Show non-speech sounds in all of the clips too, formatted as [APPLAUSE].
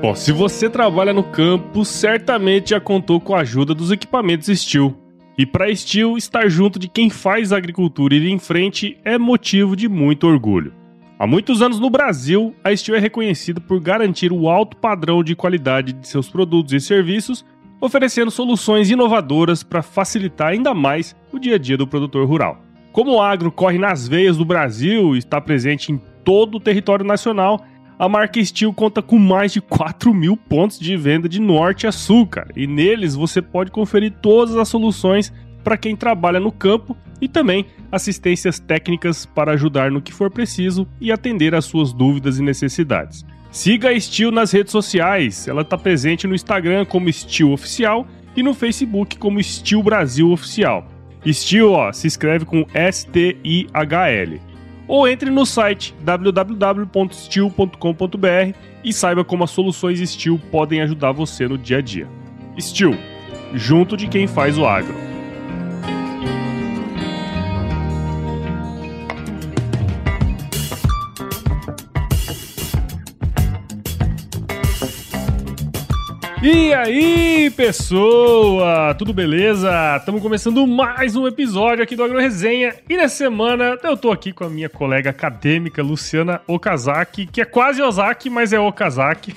Bom, se você trabalha no campo, certamente já contou com a ajuda dos equipamentos Steel. E para Steel, estar junto de quem faz a agricultura ir em frente é motivo de muito orgulho. Há muitos anos no Brasil, a Steel é reconhecida por garantir o alto padrão de qualidade de seus produtos e serviços, oferecendo soluções inovadoras para facilitar ainda mais o dia a dia do produtor rural. Como o agro corre nas veias do Brasil e está presente em todo o território nacional, a marca Steel conta com mais de 4 mil pontos de venda de norte a sul, cara. E neles você pode conferir todas as soluções para quem trabalha no campo e também assistências técnicas para ajudar no que for preciso e atender às suas dúvidas e necessidades. Siga a Steel nas redes sociais. Ela está presente no Instagram como Steel Oficial e no Facebook como Steel Brasil Oficial. Steel, ó, se escreve com S-T-I-H-L ou entre no site www.steel.com.br e saiba como as soluções Steel podem ajudar você no dia a dia. Steel, junto de quem faz o agro. E aí, pessoa? Tudo beleza? Estamos começando mais um episódio aqui do Agro Resenha. E nessa semana eu tô aqui com a minha colega acadêmica Luciana Okazaki, que é quase Ozaki, mas é Okazaki.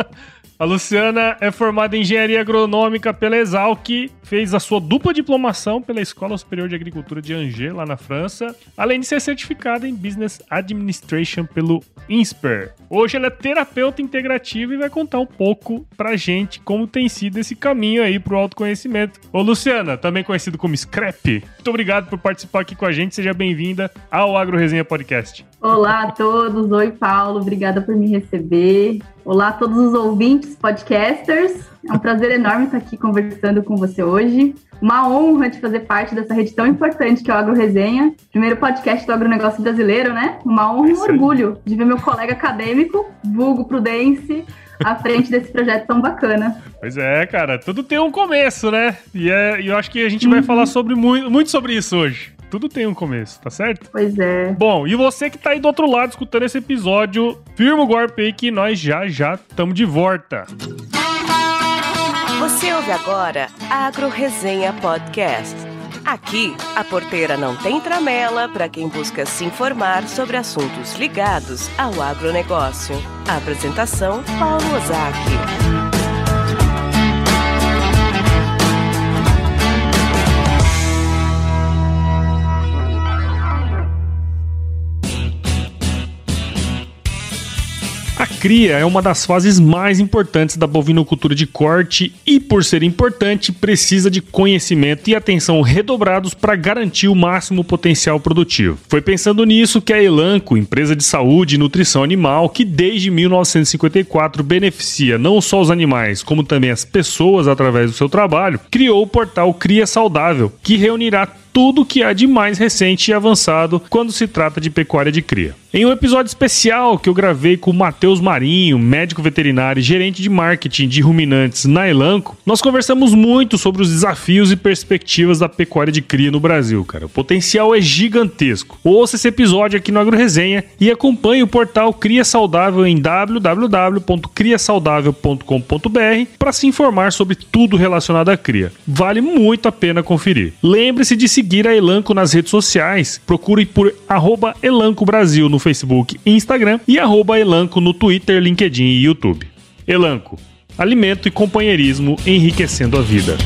[LAUGHS] A Luciana é formada em Engenharia Agronômica pela Exalc, fez a sua dupla diplomação pela Escola Superior de Agricultura de Angers, lá na França, além de ser certificada em Business Administration pelo INSPER. Hoje ela é terapeuta integrativa e vai contar um pouco pra gente como tem sido esse caminho aí pro autoconhecimento. Ô Luciana, também conhecido como Scrap, muito obrigado por participar aqui com a gente, seja bem-vinda ao Agro Resenha Podcast. Olá a todos, oi Paulo, obrigada por me receber. Olá a todos os ouvintes, podcasters. É um prazer enorme estar aqui conversando com você hoje. Uma honra de fazer parte dessa rede tão importante que é o Agro Resenha, primeiro podcast do agronegócio brasileiro, né? Uma honra e um orgulho de ver meu colega acadêmico, vulgo Prudence, à frente desse projeto tão bacana. Pois é, cara, tudo tem um começo, né? E é, eu acho que a gente uhum. vai falar sobre muito, muito sobre isso hoje. Tudo tem um começo, tá certo? Pois é. Bom, e você que tá aí do outro lado escutando esse episódio, firma o golpe aí que nós já já estamos de volta. Você ouve agora Agro Resenha Podcast. Aqui, a porteira não tem tramela para quem busca se informar sobre assuntos ligados ao agronegócio. A apresentação, Paulo Ozaki. Cria é uma das fases mais importantes da bovinocultura de corte e, por ser importante, precisa de conhecimento e atenção redobrados para garantir o máximo potencial produtivo. Foi pensando nisso que a Elanco, empresa de saúde e nutrição animal, que desde 1954 beneficia não só os animais, como também as pessoas através do seu trabalho, criou o portal Cria Saudável, que reunirá tudo que há de mais recente e avançado quando se trata de pecuária de cria. Em um episódio especial que eu gravei com o Matheus Marinho, médico veterinário e gerente de marketing de ruminantes na Elanco, nós conversamos muito sobre os desafios e perspectivas da pecuária de cria no Brasil, cara. O potencial é gigantesco. Ouça esse episódio aqui no Agro Resenha e acompanhe o portal Cria Saudável em www.criasaudável.com.br para se informar sobre tudo relacionado à cria. Vale muito a pena conferir. Lembre-se de seguir a Elanco nas redes sociais. Procure por Elanco Brasil no Facebook e Instagram e Elanco no Twitter, LinkedIn e YouTube. Elanco, alimento e companheirismo enriquecendo a vida.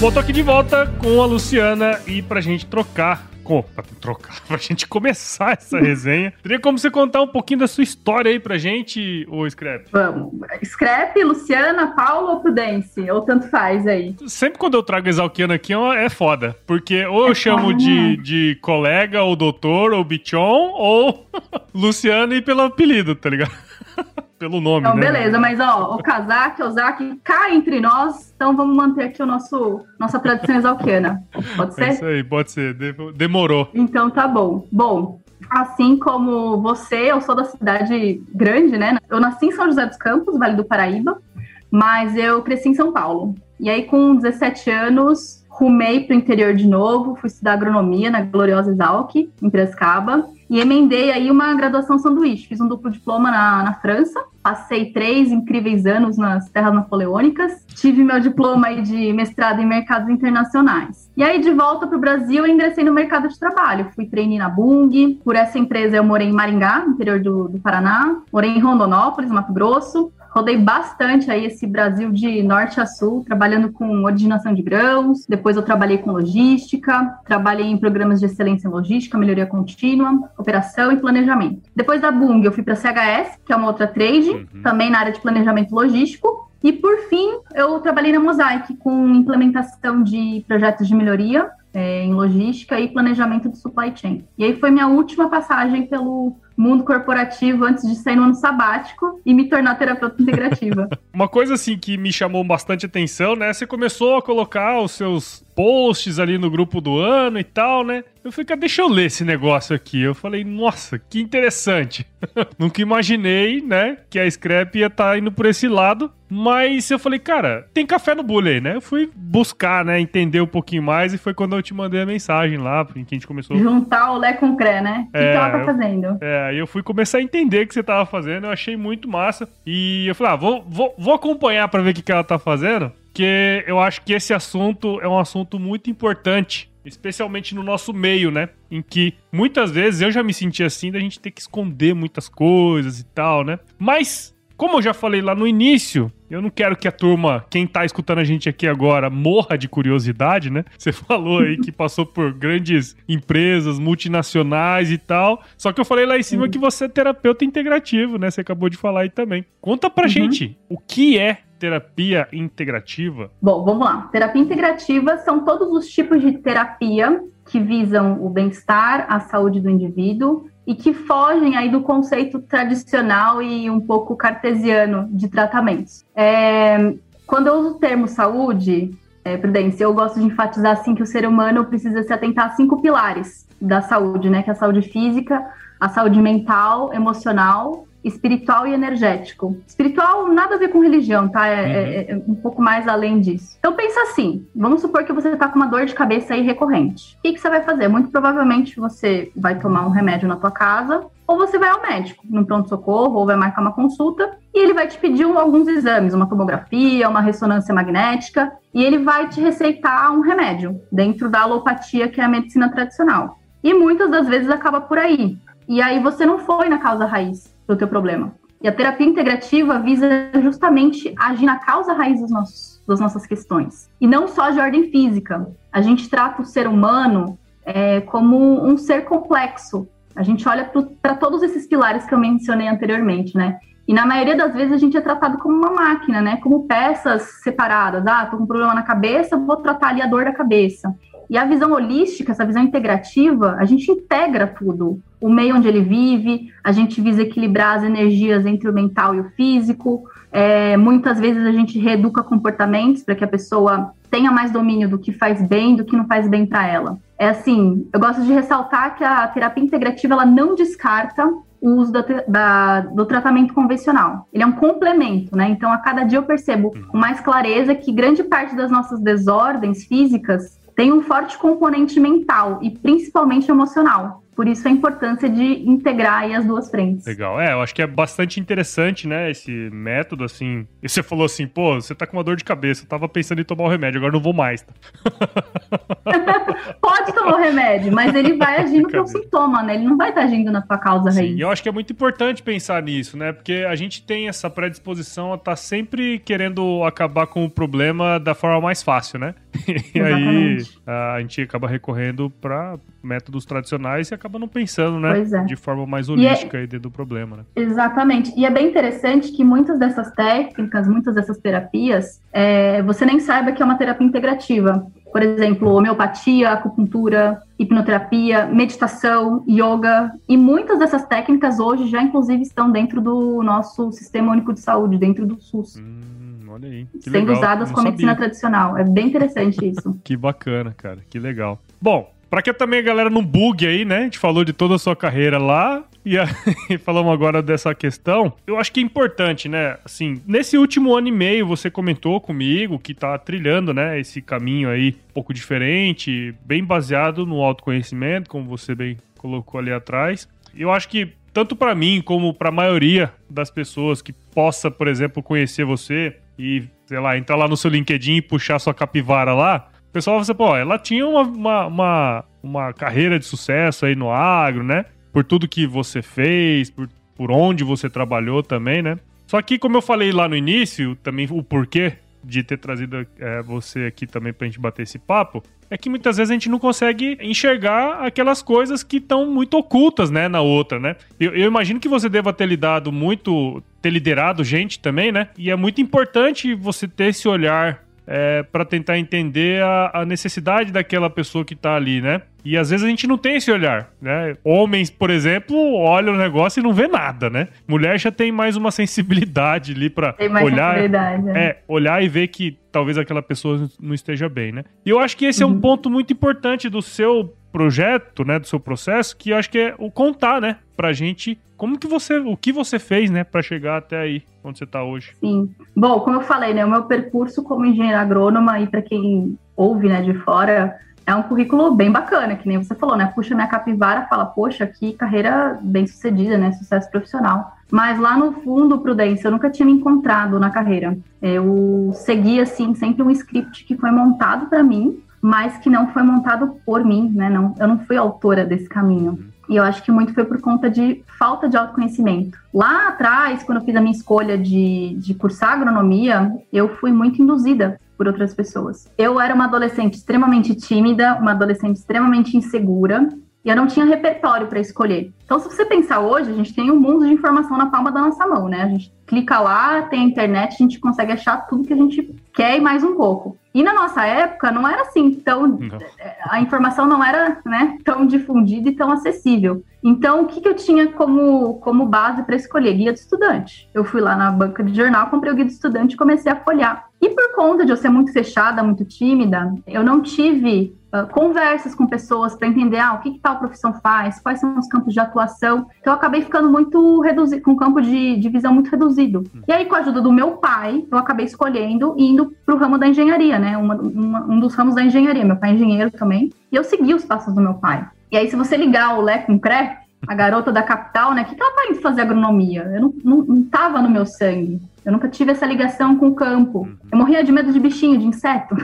Bom, tô aqui de volta com a Luciana e pra gente trocar com, pra trocar, [LAUGHS] pra gente começar essa resenha. Teria como você contar um pouquinho da sua história aí pra gente, ô Scrap? Vamos. Scrap, Luciana, Paulo ou Prudence? Ou tanto faz aí? Sempre quando eu trago Exalquiano aqui é foda. Porque ou eu é chamo de, de colega, ou doutor, ou bichon, ou [LAUGHS] Luciano e pelo apelido, tá ligado? Pelo nome, então, né? beleza, mas ó, o Kazak, Ozaki, cá entre nós, então vamos manter aqui o nosso, nossa tradição exalquiana. Pode ser? É isso aí, pode ser. Demorou. Então tá bom. Bom, assim como você, eu sou da cidade grande, né? Eu nasci em São José dos Campos, Vale do Paraíba, mas eu cresci em São Paulo. E aí, com 17 anos, rumei para o interior de novo, fui estudar agronomia na gloriosa Exalc, em Piracicaba, e emendei aí uma graduação sanduíche. Fiz um duplo diploma na, na França, passei três incríveis anos nas terras napoleônicas, tive meu diploma aí de mestrado em mercados internacionais. E aí, de volta para o Brasil, eu ingressei no mercado de trabalho. Fui treinar na Bung, por essa empresa eu morei em Maringá, interior do, do Paraná, morei em Rondonópolis, Mato Grosso, rodei bastante aí esse Brasil de norte a sul, trabalhando com originação de grãos. Depois eu trabalhei com logística, trabalhei em programas de excelência em logística, melhoria contínua, operação e planejamento. Depois da Bung, eu fui para a CHS, que é uma outra trade, uhum. também na área de planejamento logístico. E por fim, eu trabalhei na Mosaic com implementação de projetos de melhoria é, em logística e planejamento de supply chain. E aí foi minha última passagem pelo mundo corporativo antes de sair no ano sabático e me tornar terapeuta integrativa. [LAUGHS] Uma coisa assim que me chamou bastante atenção, né? Você começou a colocar os seus posts ali no grupo do ano e tal, né? Eu falei, cara, deixa eu ler esse negócio aqui. Eu falei, nossa, que interessante. [LAUGHS] Nunca imaginei, né, que a Scrap ia estar tá indo por esse lado. Mas eu falei, cara, tem café no bule aí, né? Eu fui buscar, né, entender um pouquinho mais e foi quando eu te mandei a mensagem lá, que a gente começou... Juntar o Lé com o Cré, né? O é, que ela tá fazendo? É, aí eu fui começar a entender o que você tava fazendo, eu achei muito massa. E eu falei, ah, vou, vou, vou acompanhar para ver o que, que ela tá fazendo porque eu acho que esse assunto é um assunto muito importante, especialmente no nosso meio, né? Em que muitas vezes eu já me senti assim da gente ter que esconder muitas coisas e tal, né? Mas, como eu já falei lá no início, eu não quero que a turma, quem tá escutando a gente aqui agora, morra de curiosidade, né? Você [LAUGHS] falou aí que passou por grandes empresas, multinacionais e tal. Só que eu falei lá em cima uhum. que você é terapeuta integrativo, né? Você acabou de falar aí também. Conta pra uhum. gente o que é terapia integrativa? Bom, vamos lá. Terapia integrativa são todos os tipos de terapia que visam o bem-estar, a saúde do indivíduo e que fogem aí do conceito tradicional e um pouco cartesiano de tratamentos. É, quando eu uso o termo saúde, é, Prudência, eu gosto de enfatizar assim que o ser humano precisa se atentar a cinco pilares da saúde, né? Que é a saúde física, a saúde mental, emocional, espiritual e energético. Espiritual nada a ver com religião, tá? É, uhum. é, é um pouco mais além disso. Então pensa assim, vamos supor que você tá com uma dor de cabeça aí recorrente. O que, que você vai fazer? Muito provavelmente você vai tomar um remédio na tua casa ou você vai ao médico, no pronto-socorro, ou vai marcar uma consulta, e ele vai te pedir um, alguns exames, uma tomografia, uma ressonância magnética, e ele vai te receitar um remédio, dentro da alopatia, que é a medicina tradicional. E muitas das vezes acaba por aí. E aí você não foi na causa raiz do teu problema. E a terapia integrativa visa justamente agir na causa raiz dos nossos, das nossas questões. E não só de ordem física. A gente trata o ser humano é, como um ser complexo. A gente olha para todos esses pilares que eu mencionei anteriormente, né? E na maioria das vezes a gente é tratado como uma máquina, né? Como peças separadas. Ah, tô com um problema na cabeça, vou tratar ali a dor da cabeça. E a visão holística, essa visão integrativa, a gente integra tudo. O meio onde ele vive, a gente visa equilibrar as energias entre o mental e o físico. É, muitas vezes a gente reeduca comportamentos para que a pessoa tenha mais domínio do que faz bem, do que não faz bem para ela. É assim, eu gosto de ressaltar que a terapia integrativa ela não descarta o uso da, da, do tratamento convencional. Ele é um complemento, né? Então, a cada dia eu percebo com mais clareza que grande parte das nossas desordens físicas tem um forte componente mental e principalmente emocional. Por isso a importância de integrar as duas frentes. Legal. É, eu acho que é bastante interessante, né, esse método, assim. E você falou assim, pô, você tá com uma dor de cabeça, eu tava pensando em tomar o remédio, agora não vou mais. Tá? [LAUGHS] [LAUGHS] Pode tomar o remédio, mas ele vai agir no teu sintoma, né? Ele não vai estar tá agindo na tua causa Sim, raiz. E eu acho que é muito importante pensar nisso, né? Porque a gente tem essa predisposição a estar tá sempre querendo acabar com o problema da forma mais fácil, né? [LAUGHS] E aí a gente acaba recorrendo para métodos tradicionais e acaba não pensando, né? É. De forma mais holística é... dentro do problema, né? Exatamente. E é bem interessante que muitas dessas técnicas, muitas dessas terapias, é, você nem saiba que é uma terapia integrativa. Por exemplo, homeopatia, acupuntura, hipnoterapia, meditação, yoga. E muitas dessas técnicas hoje já, inclusive, estão dentro do nosso Sistema Único de Saúde, dentro do SUS. Hum olha aí. Sendo legal. usadas com a medicina tradicional. É bem interessante isso. [LAUGHS] que bacana, cara. Que legal. Bom, Para que também a galera não bugue aí, né? A gente falou de toda a sua carreira lá e, a, [LAUGHS] e falamos agora dessa questão. Eu acho que é importante, né? Assim, nesse último ano e meio você comentou comigo que tá trilhando, né, esse caminho aí um pouco diferente, bem baseado no autoconhecimento, como você bem colocou ali atrás. Eu acho que tanto para mim como para a maioria das pessoas que possa, por exemplo, conhecer você e, sei lá, entrar lá no seu LinkedIn e puxar sua capivara lá, o pessoal vai dizer, pô, ela tinha uma, uma, uma, uma, carreira de sucesso aí no agro, né? Por tudo que você fez, por, por onde você trabalhou também, né? Só que, como eu falei lá no início, também o porquê de ter trazido é, você aqui também pra gente bater esse papo, é que muitas vezes a gente não consegue enxergar aquelas coisas que estão muito ocultas, né, na outra, né? Eu, eu, imagino que você deva ter lidado muito, ter liderado gente também, né? E é muito importante você ter esse olhar é, para tentar entender a, a, necessidade daquela pessoa que tá ali, né? E às vezes a gente não tem esse olhar, né? Homens, por exemplo, olham o negócio e não vê nada, né? Mulher já tem mais uma [LAUGHS] sensibilidade ali para olhar, é. é, olhar e ver que talvez aquela pessoa não esteja bem, né? E eu acho que esse uhum. é um uhum. ponto muito importante do seu projeto, né, do seu processo, que eu acho que é o contar, né, pra gente como que você, o que você fez, né, para chegar até aí onde você está hoje. Sim. Bom, como eu falei, né, o meu percurso como engenheira agrônoma e para quem ouve, né, de fora, é um currículo bem bacana, que nem você falou, né? Puxa minha capivara, fala, poxa, que carreira bem sucedida, né? Sucesso profissional. Mas lá no fundo, Prudência, eu nunca tinha me encontrado na carreira. Eu segui, assim, sempre um script que foi montado para mim, mas que não foi montado por mim, né? Não, eu não fui autora desse caminho. E eu acho que muito foi por conta de falta de autoconhecimento. Lá atrás, quando eu fiz a minha escolha de, de cursar agronomia, eu fui muito induzida por outras pessoas. Eu era uma adolescente extremamente tímida, uma adolescente extremamente insegura, e eu não tinha repertório para escolher. Então, se você pensar hoje, a gente tem um mundo de informação na palma da nossa mão, né? A gente clica lá, tem a internet, a gente consegue achar tudo que a gente quer e mais um pouco. E na nossa época não era assim tão. A informação não era né, tão difundida e tão acessível. Então, o que, que eu tinha como, como base para escolher? Guia do estudante. Eu fui lá na banca de jornal, comprei o guia do estudante e comecei a folhear. E por conta de eu ser muito fechada, muito tímida, eu não tive uh, conversas com pessoas para entender ah, o que, que tal profissão faz, quais são os campos de atuação. Então, eu acabei ficando muito reduzido, com um campo de, de visão muito reduzido. Hum. E aí, com a ajuda do meu pai, eu acabei escolhendo e indo para o ramo da engenharia, né? Uma, uma, um dos ramos da engenharia. Meu pai é engenheiro também. E eu segui os passos do meu pai. E aí, se você ligar o Lé com o Cré, a garota da capital, né? O que, que ela tá indo fazer agronomia? Eu não, não, não tava no meu sangue. Eu nunca tive essa ligação com o campo. Eu morria de medo de bichinho, de inseto.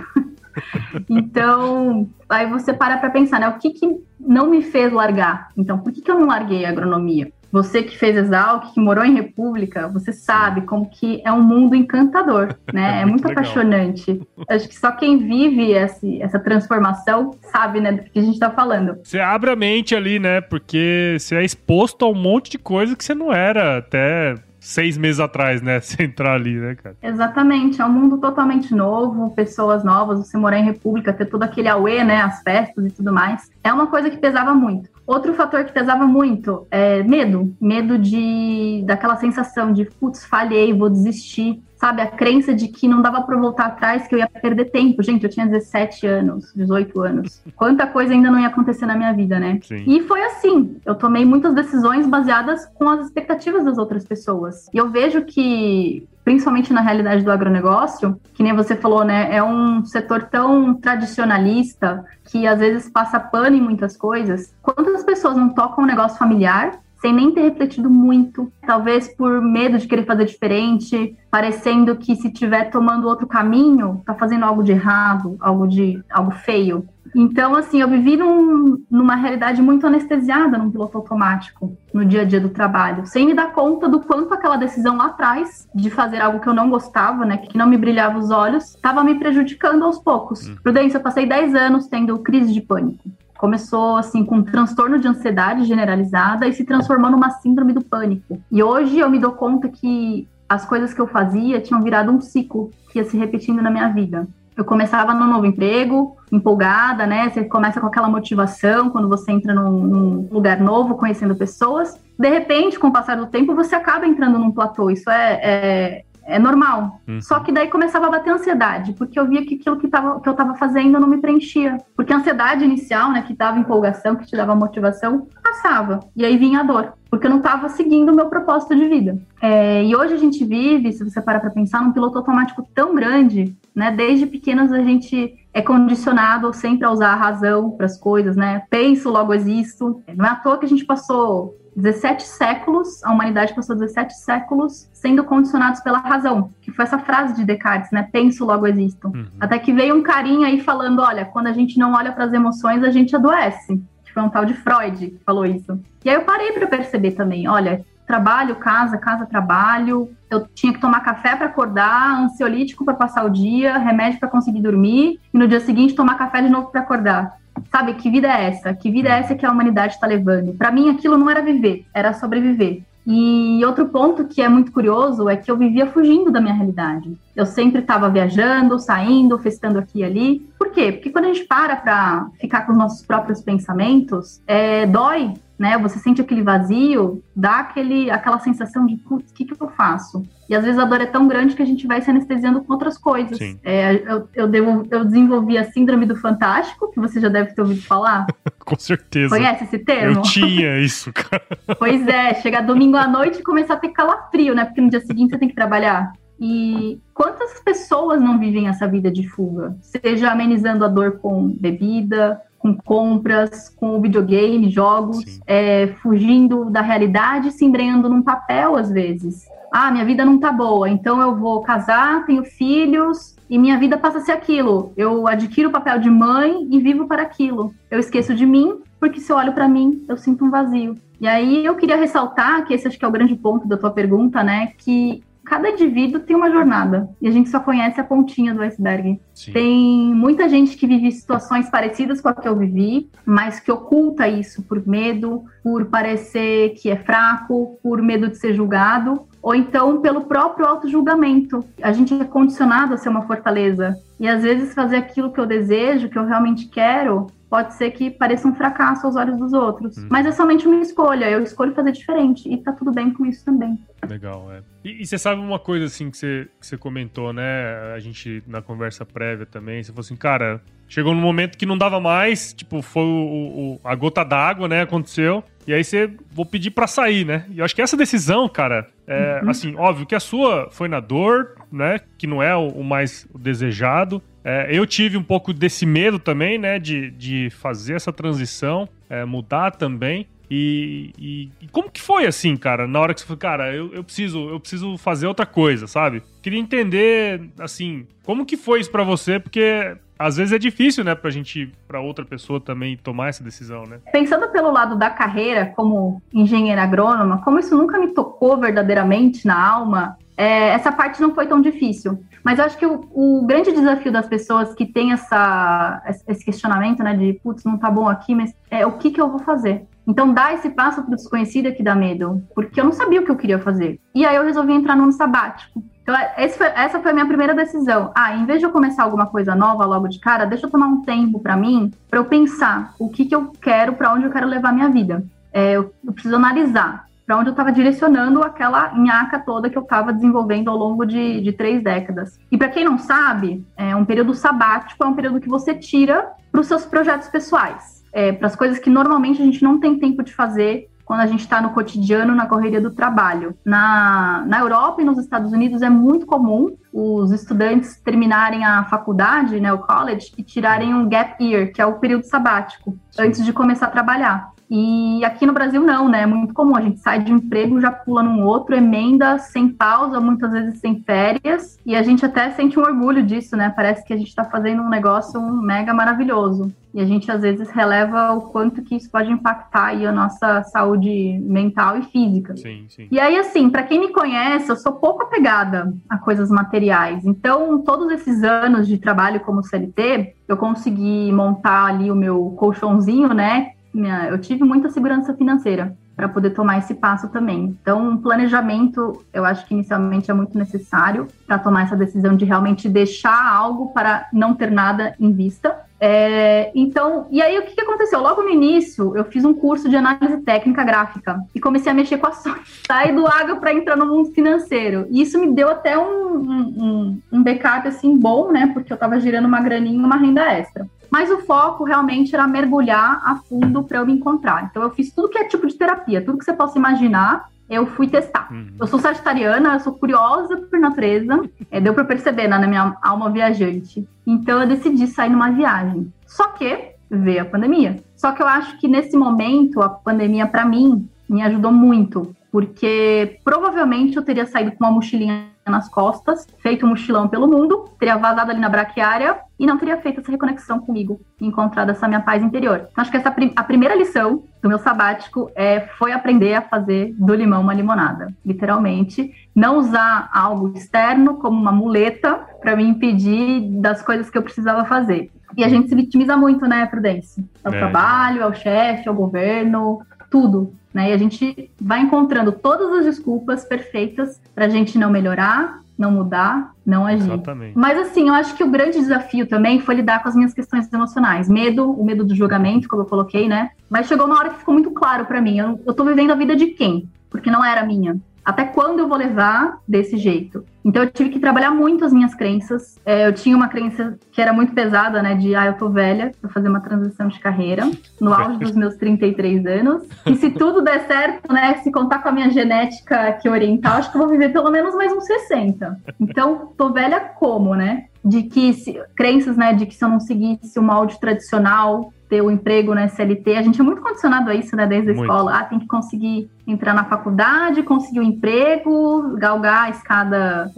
[LAUGHS] então, aí você para para pensar, né? O que, que não me fez largar? Então, por que, que eu não larguei a agronomia? Você que fez Exalc, que morou em República, você sabe como que é um mundo encantador, né? [LAUGHS] É, é muito, apaixonante. Acho que só quem vive esse, essa transformação sabe, né, do que a gente tá falando. Você abre a mente ali, né? Porque você é exposto a um monte de coisa que você não era até seis meses atrás, né? [LAUGHS] Você entrar ali, né, cara? Exatamente, é um mundo totalmente novo, pessoas novas, você morar em República, ter todo aquele auê, né? As festas e tudo mais. É uma coisa que pesava muito. Outro fator que pesava muito é medo. Medo de daquela sensação de, putz, falhei, vou desistir. Sabe, a crença de que não dava para voltar atrás, que eu ia perder tempo. Gente, eu tinha 17 anos, 18 anos. Quanta coisa ainda não ia acontecer na minha vida, né? Sim. E foi assim. Eu tomei muitas decisões baseadas com as expectativas das outras pessoas. E eu vejo que principalmente na realidade do agronegócio, que nem você falou, né, é um setor tão tradicionalista que às vezes passa pano em muitas coisas. Quantas pessoas não tocam um negócio familiar sem nem ter refletido muito, talvez por medo de querer fazer diferente, parecendo que se estiver tomando outro caminho, tá fazendo algo de errado, algo de algo feio. Então, assim, eu vivi num, numa realidade muito anestesiada num piloto automático no dia a dia do trabalho, sem me dar conta do quanto aquela decisão lá atrás de fazer algo que eu não gostava, né, que não me brilhava os olhos, estava me prejudicando aos poucos. Hum. Prudência, eu passei 10 anos tendo crise de pânico começou assim com um transtorno de ansiedade generalizada e se transformou numa síndrome do pânico. E hoje eu me dou conta que as coisas que eu fazia tinham virado um ciclo que ia se repetindo na minha vida. Eu começava no novo emprego, empolgada, né? Você começa com aquela motivação quando você entra num, num lugar novo, conhecendo pessoas. De repente, com o passar do tempo, você acaba entrando num platô. Isso é, é é normal. Uhum. Só que daí começava a bater ansiedade, porque eu via que aquilo que, tava, que eu estava fazendo não me preenchia. Porque a ansiedade inicial, né, que dava empolgação, que te dava motivação, passava. E aí vinha a dor, porque eu não estava seguindo o meu propósito de vida. É, e hoje a gente vive, se você parar para pensar, num piloto automático tão grande, né? Desde pequenas a gente é condicionado sempre a usar a razão para as coisas, né? Penso, logo existo. Não é à toa que a gente passou 17 séculos, a humanidade passou 17 séculos sendo condicionados pela razão, que foi essa frase de Descartes, né? Penso, logo existo. Uhum. Até que veio um carinha aí falando: olha, quando a gente não olha para as emoções, a gente adoece. Que foi um tal de Freud que falou isso. E aí eu parei para perceber também: olha, trabalho, casa, casa, trabalho. Eu tinha que tomar café para acordar, ansiolítico para passar o dia, remédio para conseguir dormir, e no dia seguinte tomar café de novo para acordar. Sabe, que vida é essa? Que vida é essa que a humanidade está levando? Para mim, aquilo não era viver, era sobreviver. E outro ponto que é muito curioso é que eu vivia fugindo da minha realidade. Eu sempre estava viajando, saindo, festando aqui e ali. Por quê? Porque quando a gente para para ficar com os nossos próprios pensamentos, é, dói, né? Você sente aquele vazio, dá aquele, aquela sensação de, o que, que eu faço? E às vezes a dor é tão grande que a gente vai se anestesiando com outras coisas. É, eu, eu, devo, eu desenvolvi a síndrome do fantástico, que você já deve ter ouvido falar. [LAUGHS] com certeza. Conhece esse termo? Eu tinha isso, cara. [LAUGHS] pois é, chegar domingo à noite e começar a ter calafrio, né? Porque no dia seguinte você tem que trabalhar. E quantas pessoas não vivem essa vida de fuga? Seja amenizando a dor com bebida, com compras, com videogame, jogos, é, fugindo da realidade, se embrenhando num papel às vezes. Ah, minha vida não tá boa, então eu vou casar, tenho filhos e minha vida passa a ser aquilo. Eu adquiro o papel de mãe e vivo para aquilo. Eu esqueço de mim, porque se eu olho para mim, eu sinto um vazio. E aí eu queria ressaltar que esse acho que é o grande ponto da tua pergunta, né? Que cada indivíduo tem uma jornada e a gente só conhece a pontinha do iceberg. Sim. Tem muita gente que vive situações parecidas com a que eu vivi, mas que oculta isso por medo, por parecer que é fraco, por medo de ser julgado, ou então pelo próprio auto-julgamento. A gente é condicionado a ser uma fortaleza. E às vezes fazer aquilo que eu desejo, que eu realmente quero, pode ser que pareça um fracasso aos olhos dos outros. Hum. Mas é somente uma escolha. Eu escolho fazer diferente. E tá tudo bem com isso também. Legal, é. E, e você sabe uma coisa assim que você, que você comentou, né? A gente na conversa prévia também, você falou assim, cara, chegou num momento que não dava mais, tipo, foi o, o a gota d'água, né? Aconteceu. E aí você vou pedir para sair, né? E eu acho que essa decisão, cara, é uhum. assim, óbvio que a sua foi na dor, né? Que não é o, o mais desejado. É, eu tive um pouco desse medo também, né? De, de fazer essa transição, é, mudar também. E, e, e, como que foi assim, cara, na hora que você falou, cara, eu, eu, preciso, eu preciso fazer outra coisa, sabe? Queria entender, assim, como que foi isso para você, porque às vezes é difícil, né, pra gente, pra outra pessoa também tomar essa decisão, né? Pensando pelo lado da carreira como engenheira agrônoma, como isso nunca me tocou verdadeiramente na alma, é, essa parte não foi tão difícil. Mas acho que o, o, grande desafio das pessoas que têm essa, esse questionamento, né, de putz, não tá bom aqui, mas é o que, que eu vou fazer? Então, dar esse passo para o desconhecido é que dá medo, porque eu não sabia o que eu queria fazer. E aí eu resolvi entrar no sabático. Então, foi, essa foi a minha primeira decisão. Ah, em vez de eu começar alguma coisa nova logo de cara, deixa eu tomar um tempo para mim, para eu pensar o que, que eu quero, para onde eu quero levar minha vida. É, eu, eu preciso analisar para onde eu estava direcionando aquela nhaca toda que eu estava desenvolvendo ao longo de, de três décadas. E para quem não sabe, é um período sabático é um período que você tira para os seus projetos pessoais, é, para as coisas que normalmente a gente não tem tempo de fazer quando a gente está no cotidiano, na correria do trabalho. Na, na Europa e nos Estados Unidos é muito comum os estudantes terminarem a faculdade, né, o college, e tirarem um gap year, que é o período sabático, antes de começar a trabalhar. E aqui no Brasil não, né? É muito comum. A gente sai de um emprego, já pula num outro, emenda sem pausa, muitas vezes sem férias. E a gente até sente um orgulho disso, né? Parece que a gente está fazendo um negócio mega maravilhoso. E a gente às vezes releva o quanto que isso pode impactar aí a nossa saúde mental e física. Sim, sim. E aí, assim, para quem me conhece, eu sou pouco apegada a coisas materiais. Então, todos esses anos de trabalho como CLT, eu consegui montar ali o meu colchãozinho, né? Minha, eu tive muita segurança financeira para poder tomar esse passo também. Então, um planejamento, eu acho que inicialmente é muito necessário para tomar essa decisão de realmente deixar algo para não ter nada em vista. É, então, e aí o que, que, aconteceu? Logo no início, eu fiz um curso de análise técnica gráfica e comecei a mexer com ações. [LAUGHS] Saí do água para entrar no mundo financeiro. E isso me deu até um, um, um backup assim bom, né? Porque eu estava girando uma graninha, uma renda extra. Mas o foco realmente era mergulhar a fundo para eu me encontrar. Então eu fiz tudo que é tipo de terapia, tudo que você possa imaginar eu fui testar. Uhum. Eu sou sagitariana, eu sou curiosa por natureza, é, deu para perceber né, na minha alma viajante. Então eu decidi sair numa viagem. Só que veio a pandemia. Só que eu acho que nesse momento a pandemia para mim me ajudou muito, porque provavelmente eu teria saído com uma mochilinha nas costas, feito um mochilão pelo mundo, teria vazado ali na braquiária e não teria feito essa reconexão comigo, encontrado essa minha paz interior. Então, acho que essa a primeira lição do meu sabático é foi aprender a fazer do limão uma limonada, literalmente, não usar algo externo como uma muleta para me impedir das coisas que eu precisava fazer. E a gente se vitimiza muito, né, Prudência? É o é. trabalho, é o chefe, é o governo, tudo. Né? E a gente vai encontrando todas as desculpas perfeitas para a gente não melhorar, não mudar, não agir. Exatamente. Mas assim, eu acho que o grande desafio também foi lidar com as minhas questões emocionais. Medo, o medo do julgamento, como eu coloquei, né? Mas chegou uma hora que ficou muito claro para mim. Eu, eu tô vivendo a vida de quem? Porque não era minha até quando eu vou levar desse jeito? Então eu tive que trabalhar muito as minhas crenças. É, eu tinha uma crença que era muito pesada, né? De ah, eu tô velha pra fazer uma transição de carreira, no auge dos meus 33 anos. E se tudo der certo, né? Se contar com a minha genética aqui oriental, acho que eu vou viver pelo menos mais uns 60. Então, tô velha como, né? De que se, crenças, né? De que se eu não seguisse o molde tradicional, ter o um emprego na SLT. A gente é muito condicionado a isso, né, desde a muito. escola. Ah, tem que conseguir entrar na faculdade, conseguir um emprego, galgar a escada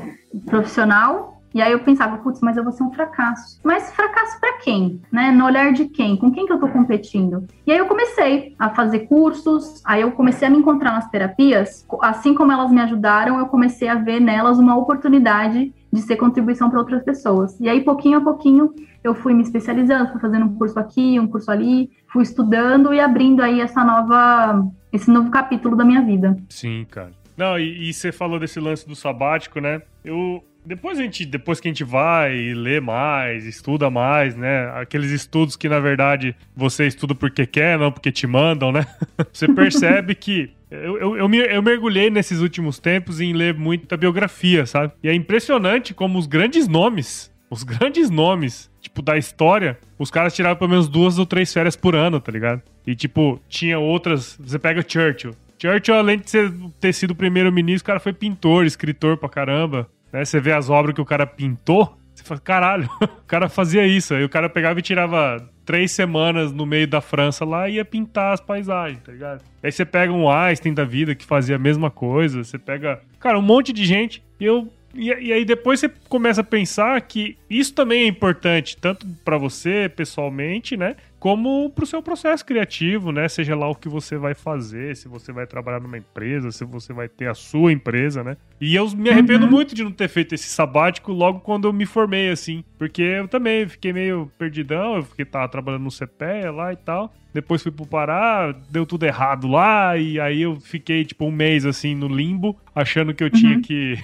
profissional. E aí eu pensava, putz, mas eu vou ser um fracasso. Mas fracasso para quem? Né? No olhar de quem? Com quem que eu tô competindo? E aí eu comecei a fazer cursos, aí eu comecei a me encontrar nas terapias, assim como elas me ajudaram, eu comecei a ver nelas uma oportunidade de ser contribuição para outras pessoas. E aí, pouquinho a pouquinho, eu fui me especializando, fui fazendo um curso aqui, um curso ali, fui estudando e abrindo aí essa nova, esse novo capítulo da minha vida. Sim, cara. Não, e, e você falou desse lance do sabático, né? Eu, depois a gente, depois que a gente vai e lê mais, estuda mais, né? Aqueles estudos que na verdade você estuda porque quer, não porque te mandam, né? [LAUGHS] Você percebe que eu, eu, eu, eu, mergulhei nesses últimos tempos em ler muita biografia, sabe? E é impressionante como os grandes nomes, os grandes nomes, tipo, da história, os caras tiravam pelo menos duas ou três férias por ano, tá ligado? E, tipo, tinha outras. Você pega Churchill. Churchill, além de ser, ter sido primeiro-ministro, o cara foi pintor, escritor pra caramba. Né? Você vê as obras que o cara pintou, você fala, caralho, [LAUGHS] o cara fazia isso. Aí o cara pegava e tirava três semanas no meio da França lá e ia pintar as paisagens, tá ligado? Aí você pega um Einstein da vida que fazia a mesma coisa, você pega, cara, um monte de gente. E eu e, e, aí depois você começa a pensar que isso também é importante, tanto para você pessoalmente, né? Como pro seu processo criativo, né? Seja lá o que você vai fazer, se você vai trabalhar numa empresa, se você vai ter a sua empresa, né? E eu me arrependo uhum. muito de não ter feito esse sabático logo quando eu me formei, assim. Porque eu também fiquei meio perdidão, eu fiquei tava trabalhando no CPE lá e tal. Depois fui pro Pará, deu tudo errado lá, e aí eu fiquei, tipo, um mês, assim, no limbo, achando que eu tinha uhum. que,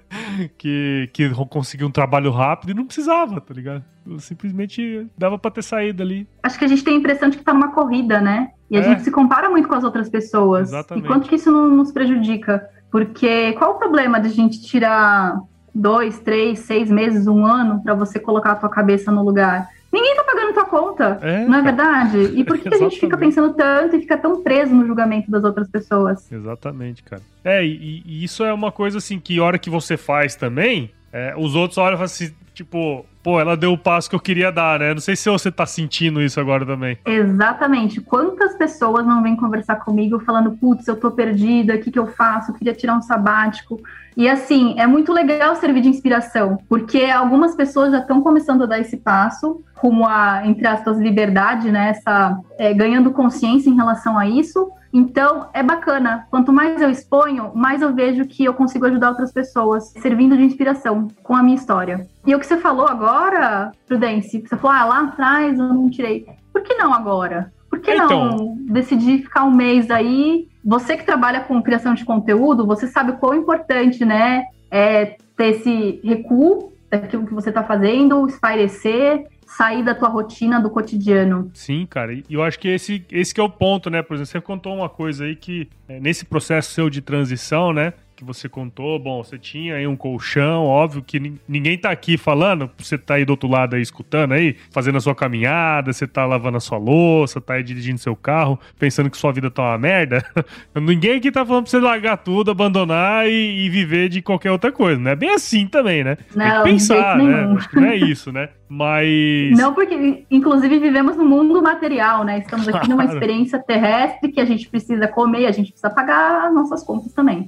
[LAUGHS] que, que conseguir um trabalho rápido e não precisava, tá ligado? Eu simplesmente dava pra ter saído ali. Acho que a gente tem a impressão de que tá numa corrida, né? E a é. gente se compara muito com as outras pessoas. Exatamente. E quanto que isso não nos prejudica? Porque qual o problema de a gente tirar dois, três, seis meses, um ano para você colocar a tua cabeça no lugar? Ninguém tá pagando tua conta, é, não é verdade? E por que, que a gente fica [LAUGHS] pensando tanto e fica tão preso no julgamento das outras pessoas? Exatamente, cara. É, e, e isso é uma coisa assim que hora que você faz também, é, os outros olham assim, tipo, pô, ela deu o passo que eu queria dar, né? Não sei se você tá sentindo isso agora também. Exatamente. Quantas pessoas não vêm conversar comigo falando, putz, eu tô perdida, o que, que eu faço? Eu queria tirar um sabático. E assim, é muito legal servir de inspiração, porque algumas pessoas já estão começando a dar esse passo, como a, entre aspas, liberdade, né? Essa, é, ganhando consciência em relação a isso. Então, é bacana. Quanto mais eu exponho, mais eu vejo que eu consigo ajudar outras pessoas, servindo de inspiração com a minha história. E o que você falou agora, Prudence, você falou, ah, lá atrás eu não tirei. Por que não agora? Por que então... não decidir ficar um mês aí? Você que trabalha com criação de conteúdo, você sabe o quão importante, né, é ter esse recuo daquilo que você está fazendo, espairecer, sair da tua rotina, do cotidiano. Sim, cara. E eu acho que esse, esse que é o ponto, né? Por exemplo, você contou uma coisa aí que é, nesse processo seu de transição, né? Que você contou, bom, você tinha aí um colchão, óbvio que ninguém tá aqui falando, você tá aí do outro lado aí escutando aí, fazendo a sua caminhada, você tá lavando a sua louça, tá aí dirigindo seu carro, pensando que sua vida tá uma merda. [LAUGHS] ninguém aqui tá falando pra você largar tudo, abandonar e, e, viver de qualquer outra coisa, não é bem assim também, né? Não, Tem que pensar, né? Acho que não é isso, né? Mas. Não, porque, inclusive, vivemos no mundo material, né? Estamos aqui numa experiência terrestre que a gente precisa comer, a gente precisa pagar as nossas contas também.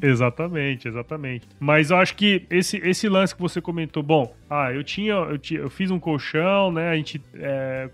Exatamente, exatamente. Mas eu acho que esse, esse lance que você comentou, bom, ah, eu tinha, eu, tinha, eu fiz um colchão, né? A gente é,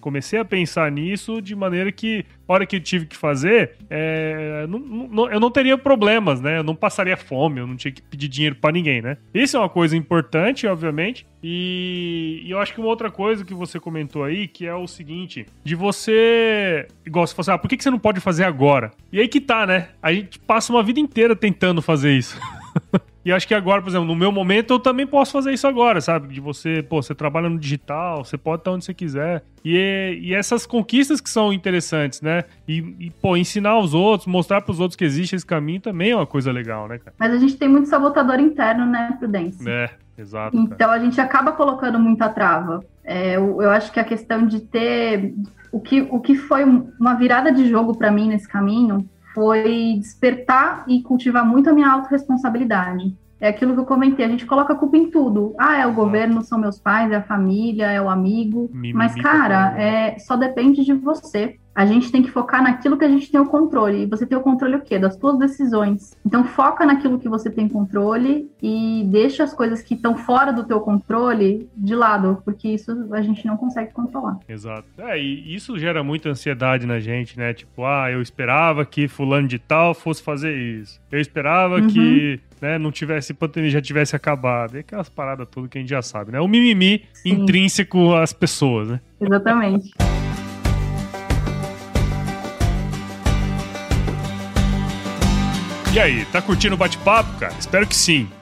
comecei a pensar nisso de maneira que, hora que eu tive que fazer, é, não, não, eu não teria problemas, né? Eu não passaria fome, eu não tinha que pedir dinheiro para ninguém, né? Isso é uma coisa importante, obviamente, e, e, eu acho que uma outra coisa que você comentou aí, que é o seguinte, de você. Igual você falou assim, ah, por que, que você não pode fazer agora? E aí que tá, né? A gente passa uma vida inteira tentando fazer isso. [LAUGHS] E acho que agora, por exemplo, no meu momento, eu também posso fazer isso agora, sabe? De você, pô, você trabalha no digital, você pode estar onde você quiser. E, e essas conquistas que são interessantes, né? E, e pô, ensinar os outros, mostrar para os outros que existe esse caminho também é uma coisa legal, né, cara? Mas a gente tem muito sabotador interno, né, Prudência? É, exato. Então a gente acaba colocando muita trava. É, eu, eu acho que a questão de ter. O que, o que foi uma virada de jogo para mim nesse caminho foi despertar e cultivar muito a minha autorresponsabilidade. É aquilo que eu comentei, a gente coloca a culpa em tudo. Ah, é o governo, são meus pais, é a família, é o amigo. Mas, cara, é, só depende de você a gente tem que focar naquilo que a gente tem o controle. E você tem o controle o quê? Das suas decisões. Então foca naquilo que você tem controle e deixa as coisas que estão fora do teu controle de lado, porque isso a gente não consegue controlar. Exato. É, e isso gera muita ansiedade na gente, né? Tipo, ah, eu esperava que fulano de tal fosse fazer isso. Eu esperava uhum. que né, não tivesse pandemia, já tivesse acabado. E aquelas paradas tudo que a gente já sabe, né? O mimimi Sim. intrínseco às pessoas, né? Exatamente. E aí, tá curtindo o bate-papo, cara? Espero que sim.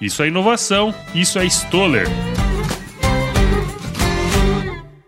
Isso é inovação, isso é Stoller.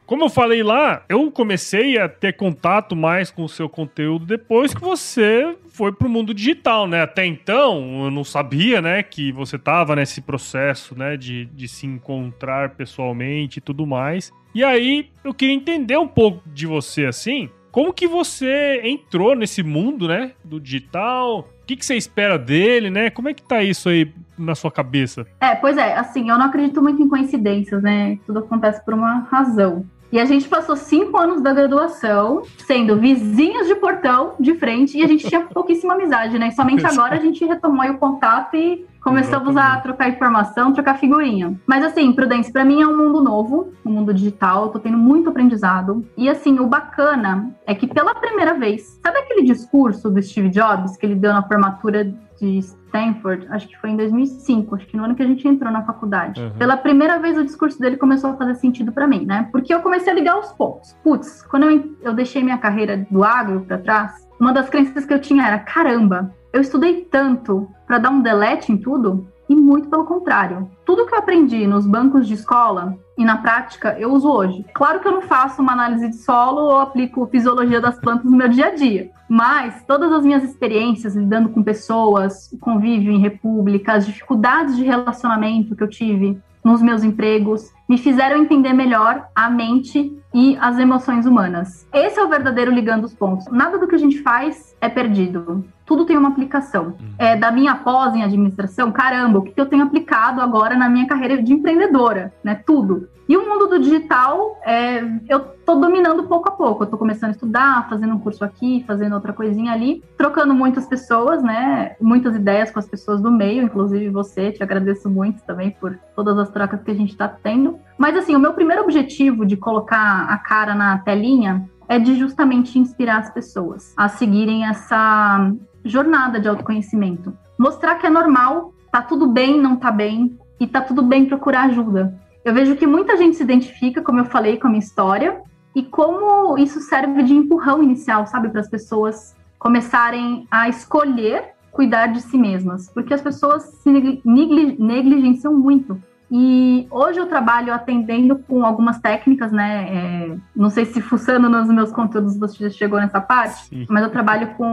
Como eu falei lá, eu comecei a ter contato mais com o seu conteúdo depois que você foi pro mundo digital, né? Até então, eu não sabia, né, que você tava nesse processo, né, de, de se encontrar pessoalmente e tudo mais. E aí, eu queria entender um pouco de você, assim, como que você entrou nesse mundo, né? Do digital? O que, que você espera dele, né? Como é que tá isso aí na sua cabeça? É, pois é, assim, eu não acredito muito em coincidências, né? Tudo acontece por uma razão. E a gente passou cinco anos da graduação sendo vizinhos de portão de frente e a gente tinha pouquíssima amizade, né? E somente agora a gente retomou o contato e começamos a trocar informação, trocar figurinha. Mas assim, Prudência, para mim é um mundo novo, um mundo digital, eu tô tendo muito aprendizado. E assim, o bacana é que pela primeira vez, sabe aquele discurso do Steve Jobs que ele deu na formatura de Stanford, acho que foi em 2005, acho que no ano que a gente entrou na faculdade. Uhum. Pela primeira vez o discurso dele começou a fazer sentido para mim, né? Porque eu comecei a ligar aos poucos. Putz, quando eu, eu deixei minha carreira do agro para trás, uma das crenças que eu tinha era: caramba, eu estudei tanto para dar um delete em tudo e muito pelo contrário. Tudo que eu aprendi nos bancos de escola e na prática eu uso hoje. Claro que eu não faço uma análise de solo ou aplico fisiologia das plantas no meu dia a dia, mas todas as minhas experiências lidando com pessoas, convívio em república, as dificuldades de relacionamento que eu tive nos meus empregos, me fizeram entender melhor a mente e as emoções humanas. Esse é o verdadeiro ligando os pontos. Nada do que a gente faz é perdido. Tudo tem uma aplicação. Uhum. É, da minha pós em administração, caramba, o que eu tenho aplicado agora na minha carreira de empreendedora, né? Tudo. E o mundo do digital, é, eu estou dominando pouco a pouco. Eu estou começando a estudar, fazendo um curso aqui, fazendo outra coisinha ali, trocando muitas pessoas, né? Muitas ideias com as pessoas do meio, inclusive você. Te agradeço muito também por todas as trocas que a gente está tendo. Mas assim, o meu primeiro objetivo de colocar a cara na telinha é de justamente inspirar as pessoas a seguirem essa jornada de autoconhecimento. Mostrar que é normal, tá tudo bem, não tá bem, e tá tudo bem procurar ajuda. Eu vejo que muita gente se identifica, como eu falei, com a minha história, e como isso serve de empurrão inicial, sabe, para as pessoas começarem a escolher cuidar de si mesmas, porque as pessoas se negligenciam muito. E hoje eu trabalho atendendo com algumas técnicas, né? É, não sei se fuçando nos meus conteúdos você já chegou nessa parte, Sim. mas eu trabalho com